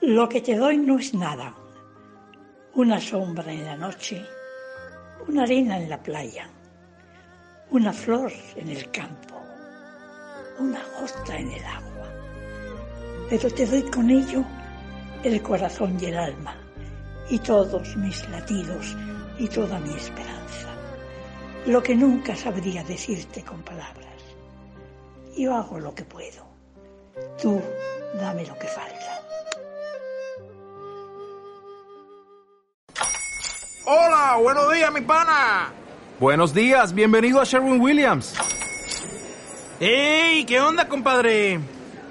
lo que te doy no es nada. Una sombra en la noche, una arena en la playa, una flor en el campo, una gota en el agua. Pero te doy con ello el corazón y el alma, y todos mis latidos y toda mi esperanza. Lo que nunca sabría decirte con palabras. Yo hago lo que puedo Tú dame lo que falta. Hola, buenos días, mi pana. Buenos días, bienvenido a Sherwin Williams. ¡Ey! ¿Qué onda, compadre?